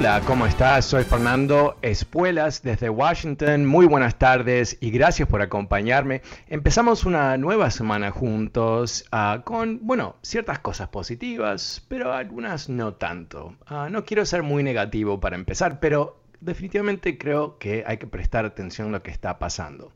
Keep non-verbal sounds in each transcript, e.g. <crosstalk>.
Hola, ¿cómo estás? Soy Fernando Espuelas desde Washington. Muy buenas tardes y gracias por acompañarme. Empezamos una nueva semana juntos uh, con, bueno, ciertas cosas positivas, pero algunas no tanto. Uh, no quiero ser muy negativo para empezar, pero definitivamente creo que hay que prestar atención a lo que está pasando.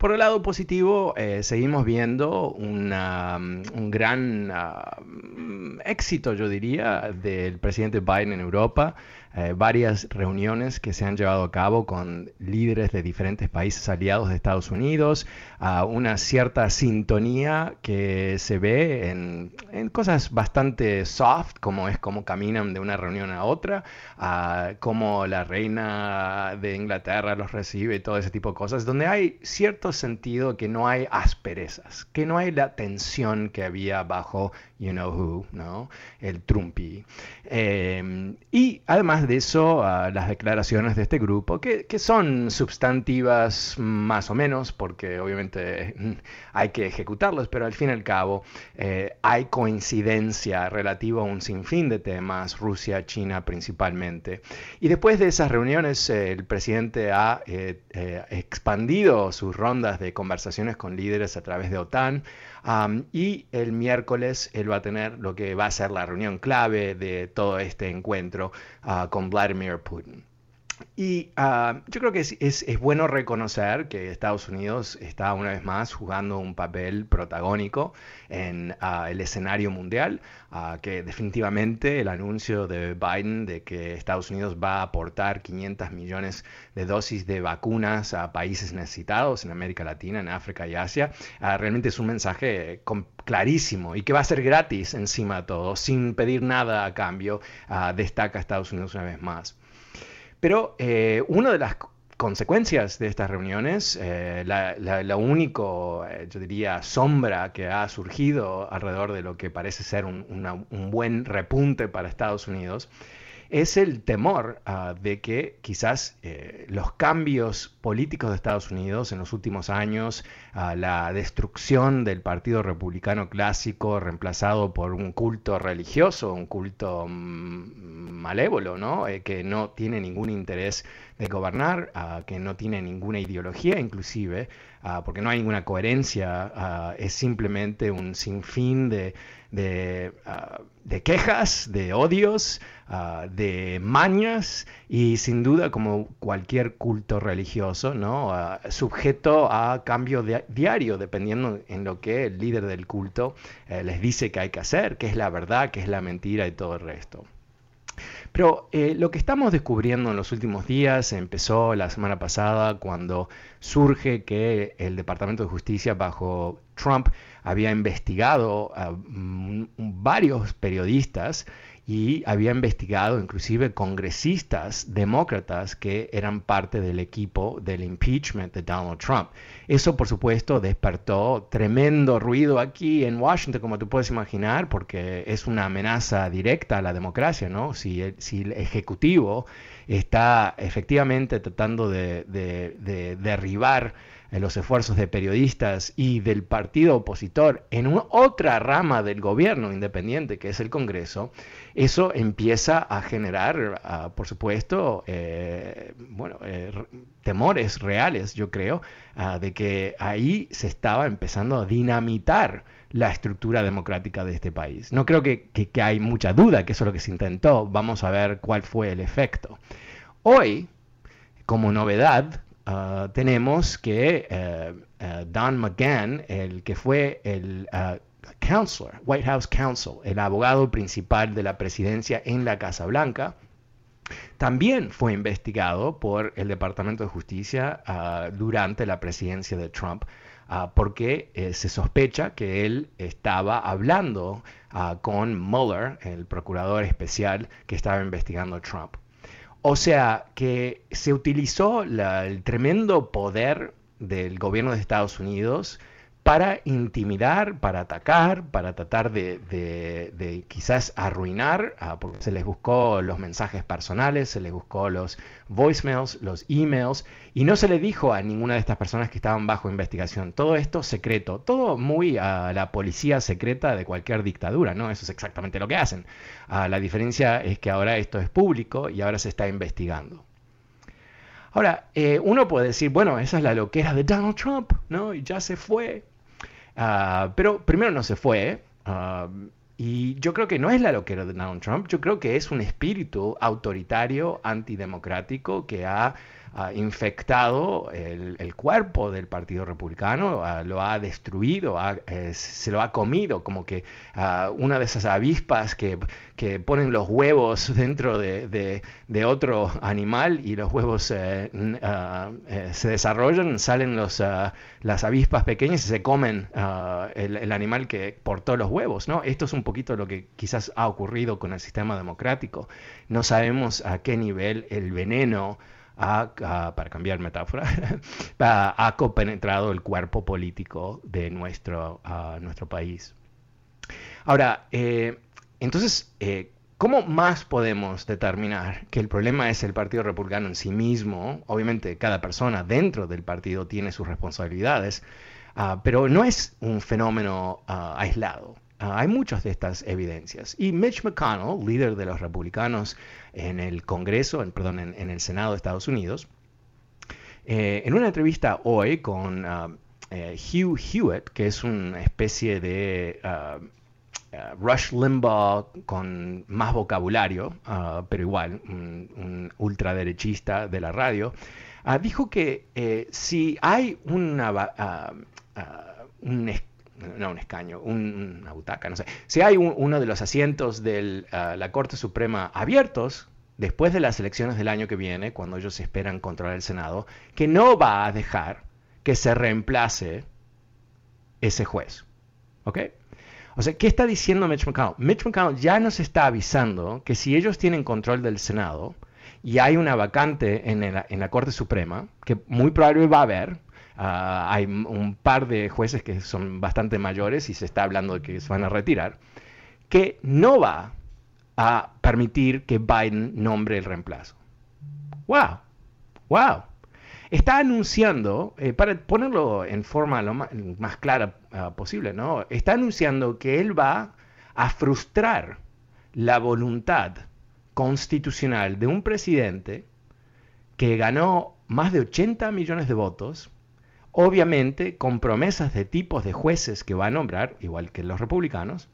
Por el lado positivo, eh, seguimos viendo una, un gran uh, éxito, yo diría, del presidente Biden en Europa. Eh, varias reuniones que se han llevado a cabo con líderes de diferentes países aliados de Estados Unidos, uh, una cierta sintonía que se ve en, en, cosas bastante soft, como es cómo caminan de una reunión a otra, uh, cómo la reina de Inglaterra los recibe y todo ese tipo de cosas, donde hay cierto sentido que no hay asperezas, que no hay la tensión que había bajo you know who, ¿no? El Trumpy. Eh, y además de eso, uh, las declaraciones de este grupo, que, que, son substantivas más o menos, porque obviamente hay que ejecutarlos, pero al fin y al cabo eh, hay coincidencia relativa a un sinfín de temas, Rusia, China principalmente. Y después de esas reuniones, eh, el presidente ha eh, expandido sus rondas de conversaciones con líderes a través de OTAN. Y el miércoles él va a tener lo que va a ser la reunión clave de todo este encuentro uh, con Vladimir Putin. Y uh, yo creo que es, es, bueno reconocer que Estados Unidos está una vez más jugando un papel protagónico en uh, el escenario mundial, uh, que definitivamente el anuncio de Biden de que Estados Unidos va a aportar 500 millones de dosis de vacunas a países necesitados en América Latina, en África y Asia, realmente es un mensaje clarísimo y que va a ser gratis encima de todo, sin pedir nada a cambio, destaca Estados Unidos una vez más. Pero eh, una de las consecuencias de estas reuniones, eh, la, la, eh, yo diría, sombra que ha surgido alrededor de lo que parece ser un, un buen repunte para Estados Unidos, es el temor uh, de que quizás eh, los cambios políticos de Estados Unidos en los últimos años, uh, la destrucción del Partido Republicano clásico reemplazado por un culto religioso, un culto mm, malévolo, ¿no? Eh, que no tiene ningún interés de gobernar, uh, que no tiene ninguna ideología inclusive, porque no hay ninguna coherencia, es simplemente un sinfín de, de, de quejas, de odios, Uh, de mañas y sin duda como cualquier culto religioso, ¿no? Uh, sujeto a cambio diario dependiendo en lo que el líder del culto eh, les dice que hay que hacer, qué es la verdad, qué es la mentira y todo el resto. Pero eh, lo que estamos descubriendo en los últimos días empezó la semana pasada cuando surge que el Departamento de Justicia bajo Trump había investigado a varios periodistas y había investigado inclusive congresistas demócratas que eran parte del equipo del impeachment de Donald Trump. Eso, por supuesto, despertó tremendo ruido aquí en Washington, como tú puedes imaginar, porque es una amenaza directa a la democracia, ¿no? Si el, si el Ejecutivo está efectivamente tratando de, de, de derribar los esfuerzos de periodistas y del partido opositor en otra rama del gobierno independiente que es el Congreso, eso empieza a generar, ah, por supuesto, eh, bueno, eh, temores reales, yo creo, ah, de que ahí se estaba empezando a dinamitar la estructura democrática de este país. No creo que, que hay mucha duda que eso es lo que se intentó. Vamos a ver cuál fue el efecto. Hoy, como novedad, Ah, tenemos que eh, eh, Don McGahn, el que fue el uh, counselor, White House Counsel, el abogado principal de la presidencia en la Casa Blanca, también fue investigado por el Departamento de Justicia ah, durante la presidencia de Trump, porque eh, se sospecha que él estaba hablando con Mueller, el procurador especial que estaba investigando a Trump. O sea que se utilizó el tremendo poder del gobierno de Estados Unidos para intimidar, para atacar, para tratar de, quizás arruinar, ah, porque se les buscó los mensajes personales, se les buscó los voicemails, los emails, y no se le dijo a ninguna de estas personas que estaban bajo investigación. Todo esto secreto, todo muy a la policía secreta de cualquier dictadura, ¿no? Eso es exactamente lo que hacen. Ah, la diferencia es que ahora esto es público y ahora se está investigando. Ahora, eh, uno puede decir, bueno, esa es la loquera de Donald Trump, ¿no? Y ya se fue. Ah, pero primero no se fue. Ah, y yo creo que no es la loquera de Donald Trump, yo creo que es un espíritu autoritario, antidemocrático, que ha ha infectado el, cuerpo del Partido Republicano, lo ha destruido, eh, se lo ha comido, como que una de esas avispas que, ponen los huevos <laughs> dentro de, otro animal y los huevos eh, eh, se desarrollan, salen los, las avispas pequeñas y se comen el, animal que portó los huevos. ¿no? Esto es un poquito lo que quizás ha ocurrido con el sistema democrático. No sabemos a qué nivel el veneno para cambiar metáfora, <laughs> ha compenetrado el cuerpo político de nuestro, nuestro país. Ahora, eh, entonces, eh, ¿cómo más podemos determinar que el problema es el Partido Republicano en sí mismo? Obviamente, cada persona dentro del partido tiene sus responsabilidades, ah, pero no es un fenómeno ah, aislado. Ah, hay muchas de estas evidencias. Y Mitch McConnell, líder de los republicanos en el Congreso, en, perdón, en, el Senado de Estados Unidos, eh, en una entrevista hoy con ah, eh, Hugh Hewitt, que es una especie de ah, Rush Limbaugh con más vocabulario, pero igual, un, ultraderechista de la radio, dijo que eh, si hay una, un no un escaño, una butaca, no sé. Si hay uno de los asientos de ah, la Corte Suprema abiertos, después de las elecciones del año que viene, cuando ellos esperan controlar el Senado, que no va a dejar que se reemplace ese juez. ¿Ok? O sea, ¿qué está diciendo Mitch McConnell? Mitch McConnell ya nos está avisando que si ellos tienen control del Senado y hay una vacante en, en la Corte Suprema, que muy probablemente va a haber, Ah, hay un par de jueces que son bastante mayores y se está hablando de que se van a retirar, que no va a permitir que Biden nombre el reemplazo. ¡Wow! ¡Wow! Está anunciando, eh, para ponerlo en forma lo más, clara ah, posible, ¿no? Está anunciando que él va a frustrar la voluntad constitucional de un presidente que ganó más de 80 millones de votos obviamente con promesas de tipos de jueces que va a nombrar, igual que los republicanos,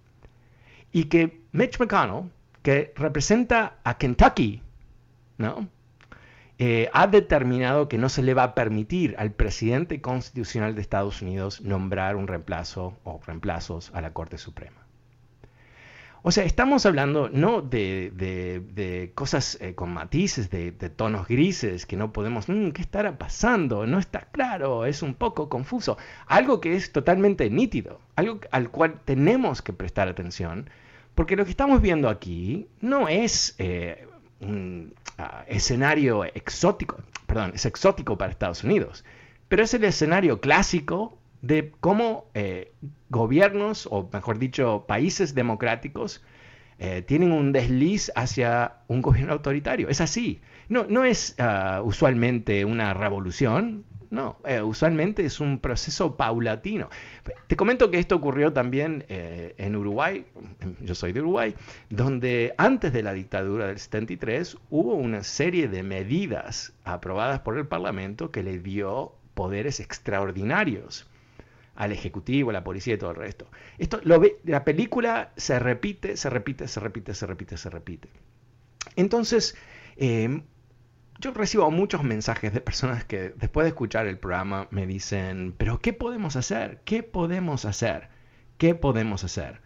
y que Mitch McConnell, que representa a Kentucky, ¿no? Eh, ha determinado que no se le va a permitir al presidente constitucional de Estados Unidos nombrar un reemplazo o reemplazos a la Corte Suprema. O sea, estamos hablando no de, cosas eh, con matices, de, tonos grises, que no podemos, mm, ¿qué estará pasando? No está claro, es un poco confuso. Algo que es totalmente nítido, algo al cual tenemos que prestar atención, porque lo que estamos viendo aquí no es eh, un ah, escenario exótico, perdón, es exótico para Estados Unidos, pero es el escenario clásico de cómo eh, gobiernos, o mejor dicho, países democráticos, eh, tienen un desliz hacia un gobierno autoritario. Es así. No, no es ah, usualmente una revolución, no, eh, usualmente es un proceso paulatino. Te comento que esto ocurrió también en Uruguay, yo soy de Uruguay, donde antes de la dictadura del 73 hubo una serie de medidas aprobadas por el Parlamento que le dio poderes extraordinarios al Ejecutivo, a la policía y todo el resto. Esto la película se repite, se repite, se repite, se repite, se repite. Entonces, eh, yo recibo muchos mensajes de personas que después de escuchar el programa me dicen, pero ¿qué podemos hacer? ¿Qué podemos hacer? ¿Qué podemos hacer?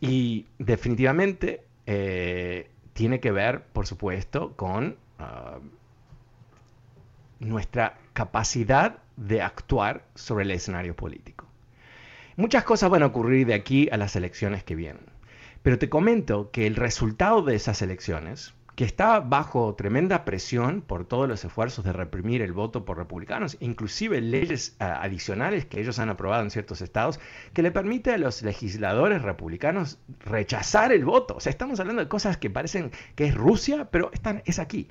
y definitivamente eh, tiene que ver, por supuesto, con nuestra capacidad de actuar sobre el escenario político. Muchas cosas van a ocurrir de aquí a las elecciones que vienen, pero te comento que el resultado de esas elecciones que está bajo tremenda presión por todos los esfuerzos de reprimir el voto por republicanos, inclusive leyes ah, adicionales que ellos han aprobado en ciertos estados, que le permite a los legisladores republicanos rechazar el voto. O sea, estamos hablando de cosas que parecen que es Rusia, pero están, es aquí.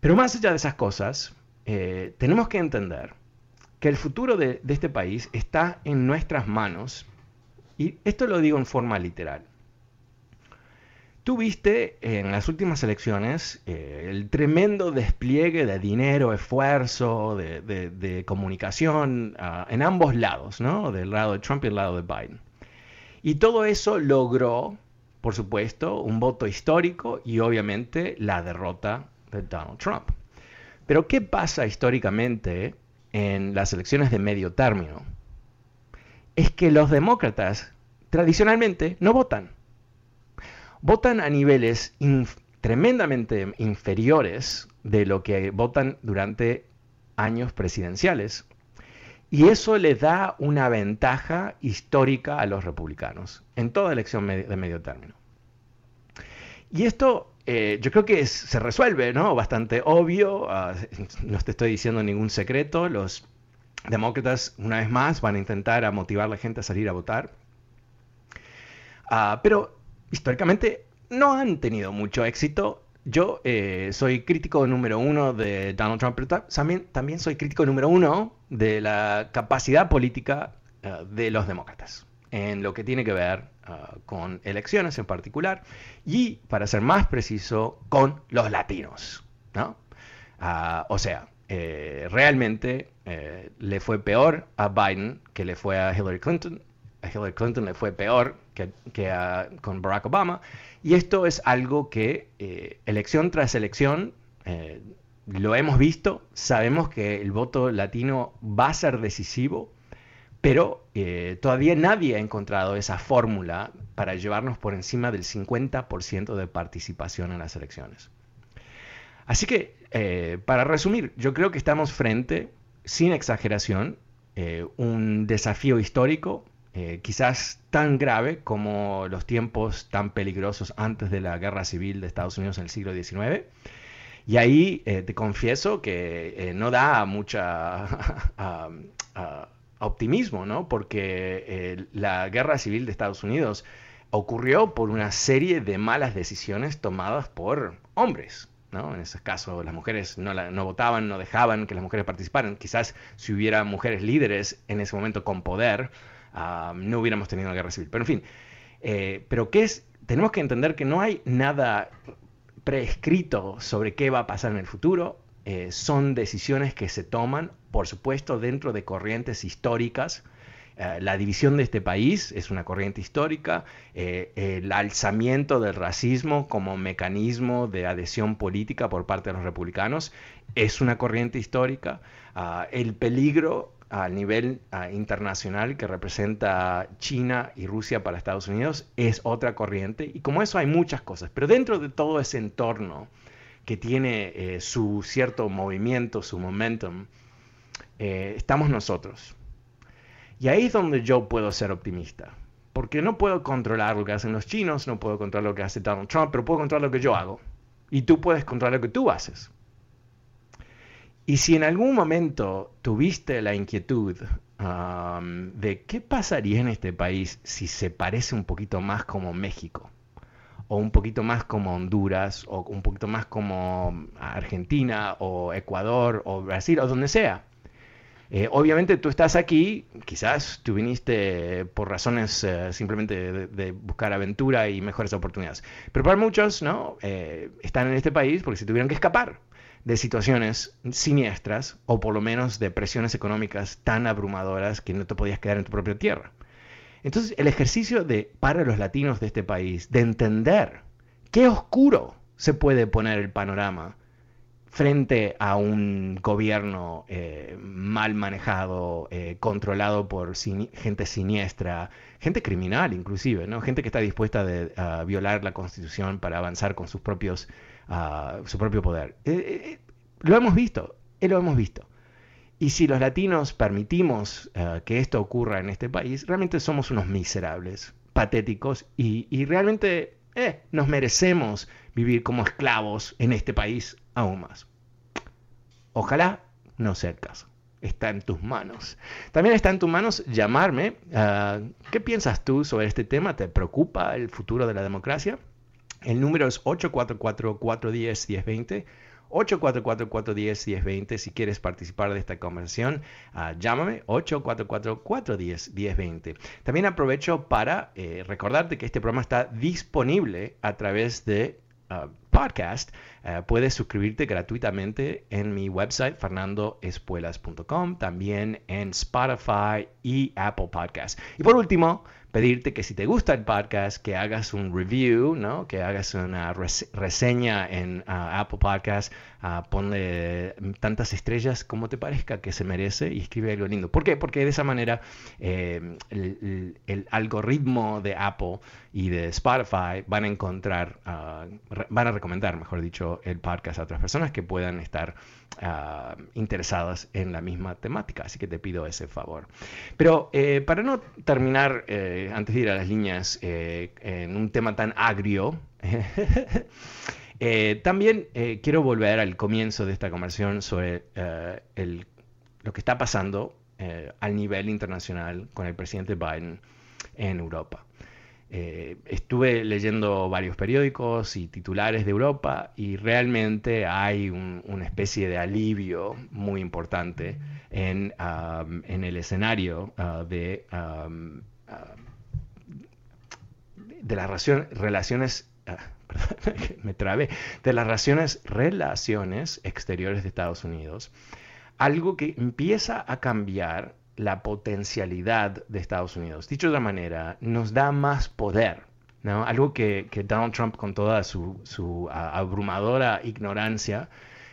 Pero más allá de esas cosas, eh, tenemos que entender que el futuro de este país está en nuestras manos, y esto lo digo en forma literal. Tú viste en las últimas elecciones eh, el tremendo despliegue de dinero, esfuerzo, de, comunicación ah, en ambos lados, ¿no? Del lado de Trump y del lado de Biden. Y todo eso logró, por supuesto, un voto histórico y obviamente la derrota de Donald Trump. Pero ¿qué pasa históricamente en las elecciones de medio término? Es que los demócratas tradicionalmente no votan votan a niveles tremendamente inferiores de lo que votan durante años presidenciales. Y eso le da una ventaja histórica a los republicanos en toda elección de medio término. Y esto eh, yo creo que se resuelve, ¿no? Bastante obvio, ah, no te estoy diciendo ningún secreto, los demócratas una vez más van a intentar a motivar a la gente a salir a votar. Ah, pero históricamente no han tenido mucho éxito. Yo eh, soy crítico número uno de Donald Trump, pero también, también soy crítico número uno de la capacidad política eh, de los demócratas en lo que tiene que ver eh, con elecciones en particular y, para ser más preciso, con los latinos. Ah, o sea, realmente le fue peor a Biden que le fue a Hillary Clinton. A Hillary Clinton le fue peor que, con Barack Obama. Y esto es algo que eh, elección tras elección eh, lo hemos visto, sabemos que el voto latino va a ser decisivo, pero eh, todavía nadie ha encontrado esa fórmula para llevarnos por encima del 50% de participación en las elecciones. Así que, para resumir, yo creo que estamos frente, sin exageración, un desafío histórico eh, quizás tan grave como los tiempos tan peligrosos antes de la guerra civil de Estados Unidos en el siglo XIX. Y ahí eh, te confieso que eh, no da mucha <laughs> optimismo, ¿no? Porque la guerra civil de Estados Unidos ocurrió por una serie de malas decisiones tomadas por hombres, ¿no? En ese caso, las mujeres no, votaban, no dejaban que las mujeres participaran. Quizás si hubiera mujeres líderes en ese momento con poder, no hubiéramos tenido una guerra civil. Pero en fin, eh, pero ¿qué es? Tenemos que entender que no hay nada prescrito sobre qué va a pasar en el futuro. Eh, son decisiones que se toman, por supuesto, dentro de corrientes históricas. Eh, la división de este país es una corriente histórica, el alzamiento del racismo como mecanismo de adhesión política por parte de los republicanos es una corriente histórica, ah, el peligro al nivel internacional que representa China y Rusia para Estados Unidos es otra corriente y como eso hay muchas cosas, pero dentro de todo ese entorno que tiene eh, su cierto movimiento, su momentum, eh, estamos nosotros. Y ahí es donde yo puedo ser optimista, porque no puedo controlar lo que hacen los chinos, no puedo controlar lo que hace Donald Trump, pero puedo controlar lo que yo hago. Y tú puedes controlar lo que tú haces. Y si en algún momento tuviste la inquietud de qué pasaría en este país si se parece un poquito más como México, o un poquito más como Honduras, o un poquito más como Argentina, o Ecuador, o Brasil, o donde sea. Eh, obviamente tú estás aquí, quizás tú viniste por razones eh, simplemente de, buscar aventura y mejores oportunidades. Pero para muchos, ¿no? Eh, están en este país porque se tuvieron que escapar de situaciones siniestras o por lo menos de presiones económicas tan abrumadoras que no te podías quedar en tu propia tierra. Entonces, el ejercicio de para los latinos de este país de entender qué oscuro se puede poner el panorama frente a un gobierno eh, mal manejado, eh, controlado por gente siniestra, gente criminal inclusive, ¿no? gente que está dispuesta a violar la constitución para avanzar con sus propios, uh, su propio poder. Eh, lo hemos visto, lo hemos visto. Y si los latinos permitimos que esto ocurra en este país, realmente somos unos miserables, patéticos y, realmente nos merecemos vivir como esclavos en este país aún más. Ojalá no sea el caso. Está en tus manos. También está en tus manos llamarme. Ah, ¿Qué piensas tú sobre este tema? ¿Te preocupa el futuro de la democracia? El número es 844-410-1020. 844-410-1020. Si quieres participar de esta conversación, uh, llámame 844-410-1020. También aprovecho para eh, recordarte que este programa está disponible a través de Uh, podcast, uh, puedes suscribirte gratuitamente en mi website fernandoespuelas.com, también en Spotify y Apple Podcast. Y por último, pedirte que si te gusta el podcast, que hagas un review, ¿no? que hagas una reseña en uh, Apple Podcast, uh, ponle tantas estrellas como te parezca que se merece y escribe algo lindo. ¿Por qué? Porque de esa manera eh, el, algoritmo de Apple y de Spotify van a encontrar, uh, van a recomendar, mejor dicho, el podcast a otras personas que puedan estar Ah, interesadas en la misma temática. Así que te pido ese favor. Pero eh, para no terminar, eh, antes de ir a las líneas, eh, en un tema tan agrio, <laughs> también quiero volver al comienzo de esta conversación sobre lo que está pasando al nivel internacional con el presidente Biden en Europa. Eh, estuve leyendo varios periódicos y titulares de Europa y realmente hay una especie de alivio muy importante en, el escenario uh, de, uh, de las relaciones <laughs> uh, <laughs> me trabé, de las relaciones, relaciones exteriores de Estados Unidos, algo que empieza a cambiar la potencialidad de Estados Unidos. Dicho de otra manera, nos da más poder. Algo que, Donald Trump, con toda su, abrumadora ignorancia,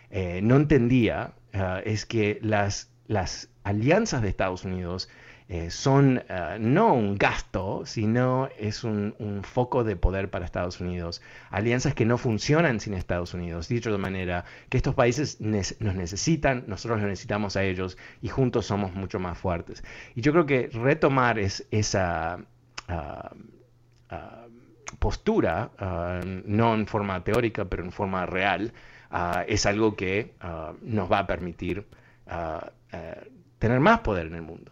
eh, no entendía eh, es que las, las alianzas de Estados Unidos eh, son eh, no un gasto, sino es un, foco de poder para Estados Unidos. Alianzas que no funcionan sin Estados Unidos. Dicho de manera que estos países nos necesitan, nosotros los necesitamos a ellos y juntos somos mucho más fuertes. Y yo creo que retomar es, esa... Ah, postura, ah, no en forma teórica, pero en forma real, es algo que nos va a permitir tener más poder en el mundo.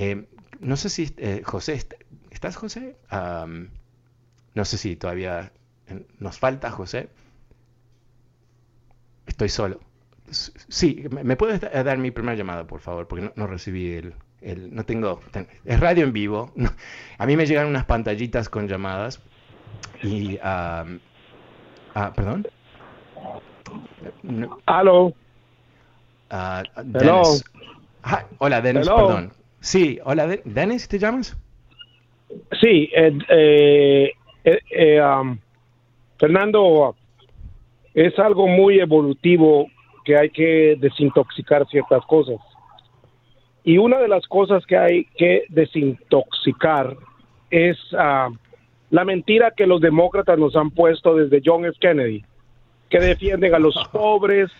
Eh, no sé si eh, José, ¿estás José? no sé si todavía nos falta José. Estoy solo. Sí, ¿me puedes dar mi primera llamada, por favor? Porque no, recibí el, el, No tengo... Es radio en vivo. <laughs> a mí me llegan unas pantallitas con llamadas y... ah, perdón. Aló. Uh, hola, Dennis, perdón. Sí, hola, Dennis, ¿te llamas? Sí, eh, eh, eh, um, Fernando, es algo muy evolutivo que hay que desintoxicar ciertas cosas. Y una de las cosas que hay que desintoxicar es uh, la mentira que los demócratas nos han puesto desde John F. Kennedy, que defienden a los <laughs> pobres,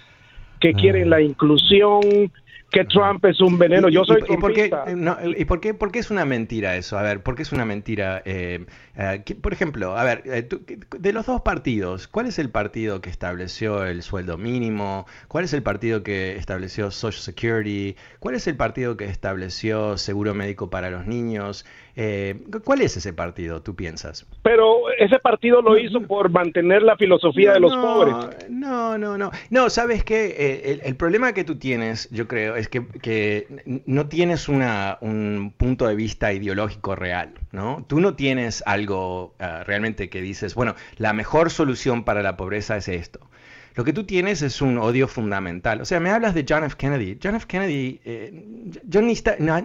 que quieren la inclusión, que Trump es un veneno. Yo soy y, por qué, ¿Y por qué, por qué es una mentira eso? A ver, ¿por qué es una mentira? Eh, eh, por ejemplo, a ver, eh, de los dos partidos, ¿cuál es el partido que estableció el sueldo mínimo? ¿Cuál es el partido que estableció Social Security? ¿Cuál es el partido que estableció seguro médico para los niños? ¿Cuál es ese partido, tú piensas? Pero ese partido lo hizo por mantener la filosofía de los pobres. No, no, no. No, sabes que el problema que tú tienes, yo creo, es que, no tienes un punto de vista ideológico real, ¿no? Tú no tienes algo ah, realmente que dices, bueno, la mejor solución para la pobreza es esto. Lo que tú tienes es un odio fundamental. O sea, me hablas de John F. Kennedy. John F. Kennedy, eh, yo ni,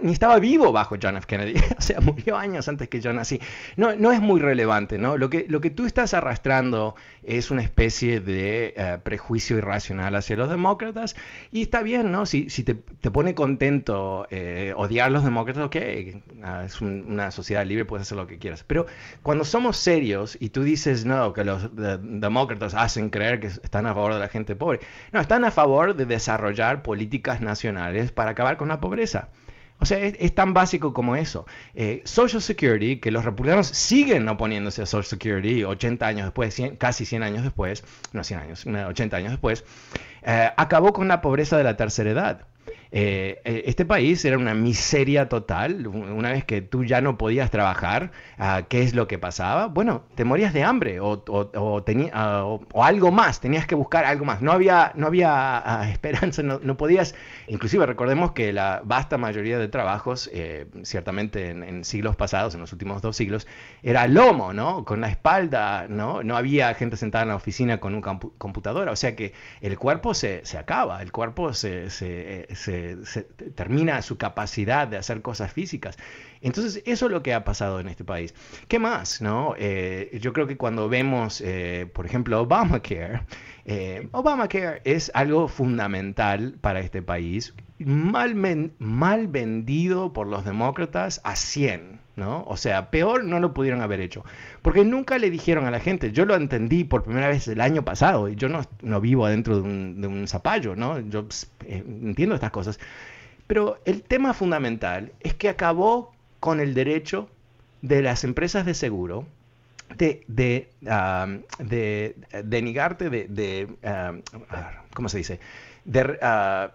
ni, estaba vivo bajo John F. Kennedy. <laughs> o sea, murió años antes que yo nací. No, no es muy relevante, ¿no? Lo que, lo que tú estás arrastrando es una especie de eh, prejuicio irracional hacia los demócratas. Y está bien, ¿no? Si, si te, te, pone contento eh, odiar a los demócratas, ok, ah, es una sociedad libre, puedes hacer lo que quieras. Pero cuando somos serios y tú dices, no, que los demócratas hacen creer que están a favor de la gente pobre. No, están a favor de desarrollar políticas nacionales para acabar con la pobreza. O sea, es, tan básico como eso. Eh, Social Security, que los republicanos siguen oponiéndose a Social Security 80 años después, casi 100 años después, no 100 años, 80 años después, eh, acabó con la pobreza de la tercera edad. Eh, eh, este país era una miseria total. Una vez que tú ya no podías trabajar, ah, ¿qué es lo que pasaba? Bueno, te morías de hambre o, ah, o, algo más, tenías que buscar algo más. No había, no había ah, <laughs> esperanza, no, podías, inclusive recordemos que la vasta mayoría de trabajos, eh, ciertamente en, siglos pasados, en los últimos dos siglos, era lomo, ¿no? Con la espalda, ¿no? No había gente sentada en la oficina con un computadora, o sea que el cuerpo se, se acaba, el cuerpo se, se termina su capacidad de hacer cosas físicas. Entonces, eso es lo que ha pasado en este país. ¿Qué más? No? Eh, yo creo que cuando vemos, eh, por ejemplo, Obamacare, eh, Obamacare es algo fundamental para este país, mal, vendido por los demócratas a 100. ¿no? O sea, peor no lo pudieron haber hecho. Porque nunca le dijeron a la gente, yo lo entendí por primera vez el año pasado, y yo no, vivo adentro de un, zapallo, ¿no? Yo eh, entiendo estas cosas. Pero el tema fundamental es que acabó con el derecho de las empresas de seguro de, de, negarte de, de ¿cómo se dice? De, ah,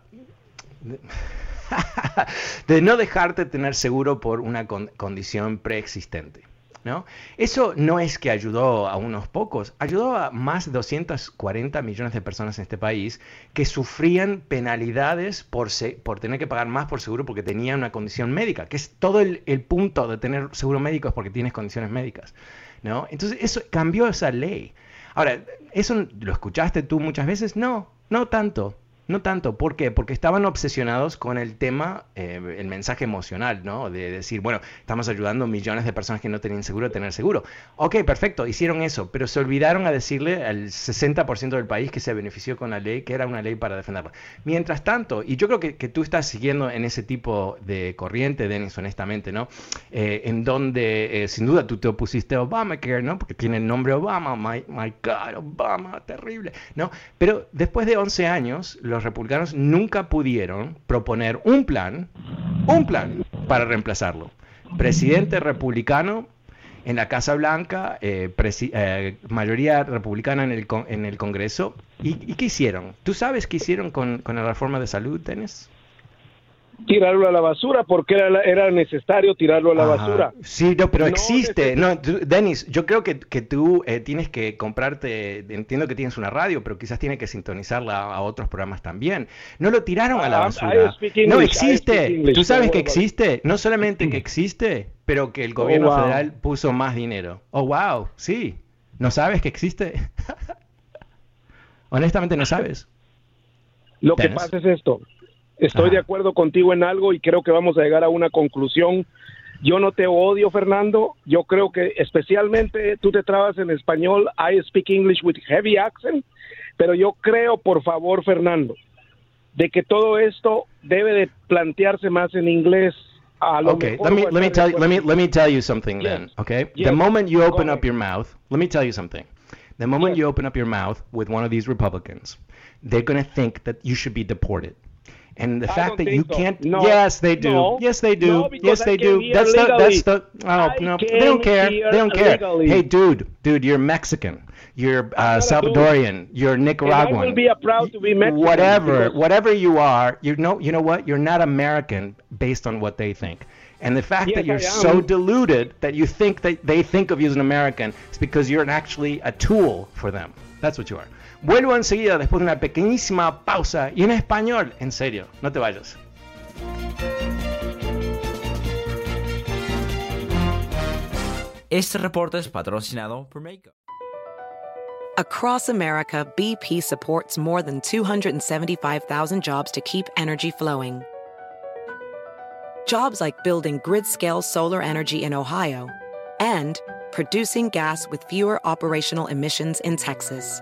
<laughs> de no dejarte tener seguro por una condición preexistente. ¿no? Eso no es que ayudó a unos pocos, ayudó a más de 240 millones de personas en este país que sufrían penalidades por, por tener que pagar más por seguro porque tenían una condición médica, que es todo el, el punto de tener seguro médico es porque tienes condiciones médicas. ¿no? Entonces eso cambió esa ley. Ahora, ¿eso lo escuchaste tú muchas veces? No, no tanto. No tanto, ¿por qué? Porque estaban obsesionados con el tema, eh, el mensaje emocional, ¿no? De decir, bueno, estamos ayudando a millones de personas que no tenían seguro a tener seguro. Ok, perfecto, hicieron eso, pero se olvidaron a decirle al 60% del país que se benefició con la ley, que era una ley para defenderla. Mientras tanto, y yo creo que, tú estás siguiendo en ese tipo de corriente, Denis, honestamente, ¿no? Eh, en donde, eh, sin duda, tú te opusiste a Obamacare, ¿no? Porque tiene el nombre Obama, my, my God, Obama, terrible, ¿no? Pero después de 11 años, los los republicanos nunca pudieron proponer un plan, un plan para reemplazarlo. Presidente republicano en la Casa Blanca, eh, eh, mayoría republicana en el, en el Congreso. ¿Y, qué hicieron? ¿Tú sabes qué hicieron con, con la reforma de salud, Dennis? Tirarlo a la basura porque era, era necesario tirarlo a la basura. Sí, no, pero existe. No, Denis, yo creo que, que tú eh, tienes que comprarte, entiendo que tienes una radio, pero quizás tienes que sintonizarla a otros programas también. No lo tiraron a la ah, basura. no existe. Tú sabes que existe. No solamente que <clears throat> existe, pero que el oh, gobierno federal puso más dinero. Oh, wow, sí. ¿No sabes que existe? <laughs> Honestamente no sabes. Lo que pasa es esto Estoy de acuerdo contigo en algo y creo que vamos a llegar a una conclusión. Yo no te odio, Fernando. Yo creo que especialmente tú te trabas en español. I speak English with heavy accent. Pero yo creo, por favor, Fernando, de que todo esto debe de plantearse más en inglés. A lo okay, let me let me tell you, let me let me tell you something then. Okay, the moment you open up your mouth, let me tell you something. The moment you open up your mouth with one of these Republicans, they're going to think that you should be deported. And the I fact that you so. can't. No. Yes, they do. No. Yes, they do. No, yes, they do. That's the. That's the. Oh no, they don't care. They don't care. legally. Hey, dude, dude, you're Mexican. You're uh. Salvadorian. You're And I Nicaraguan. will be proud to be Mexican. whatever, whatever you are, you know, you know what? You're not American based on what they think. And the fact Yes, that you're so deluded that you think that they think of you as an American is because you're actually a tool for them. That's what you are. Vuelvo enseguida después de una pequeñísima pausa y en español. En serio, no te vayas. Este reporte es patrocinado por México. Across America, BP supports more than 275,000 jobs to keep energy flowing. Jobs like building grid scale solar energy in Ohio and producing gas with fewer operational emissions in Texas.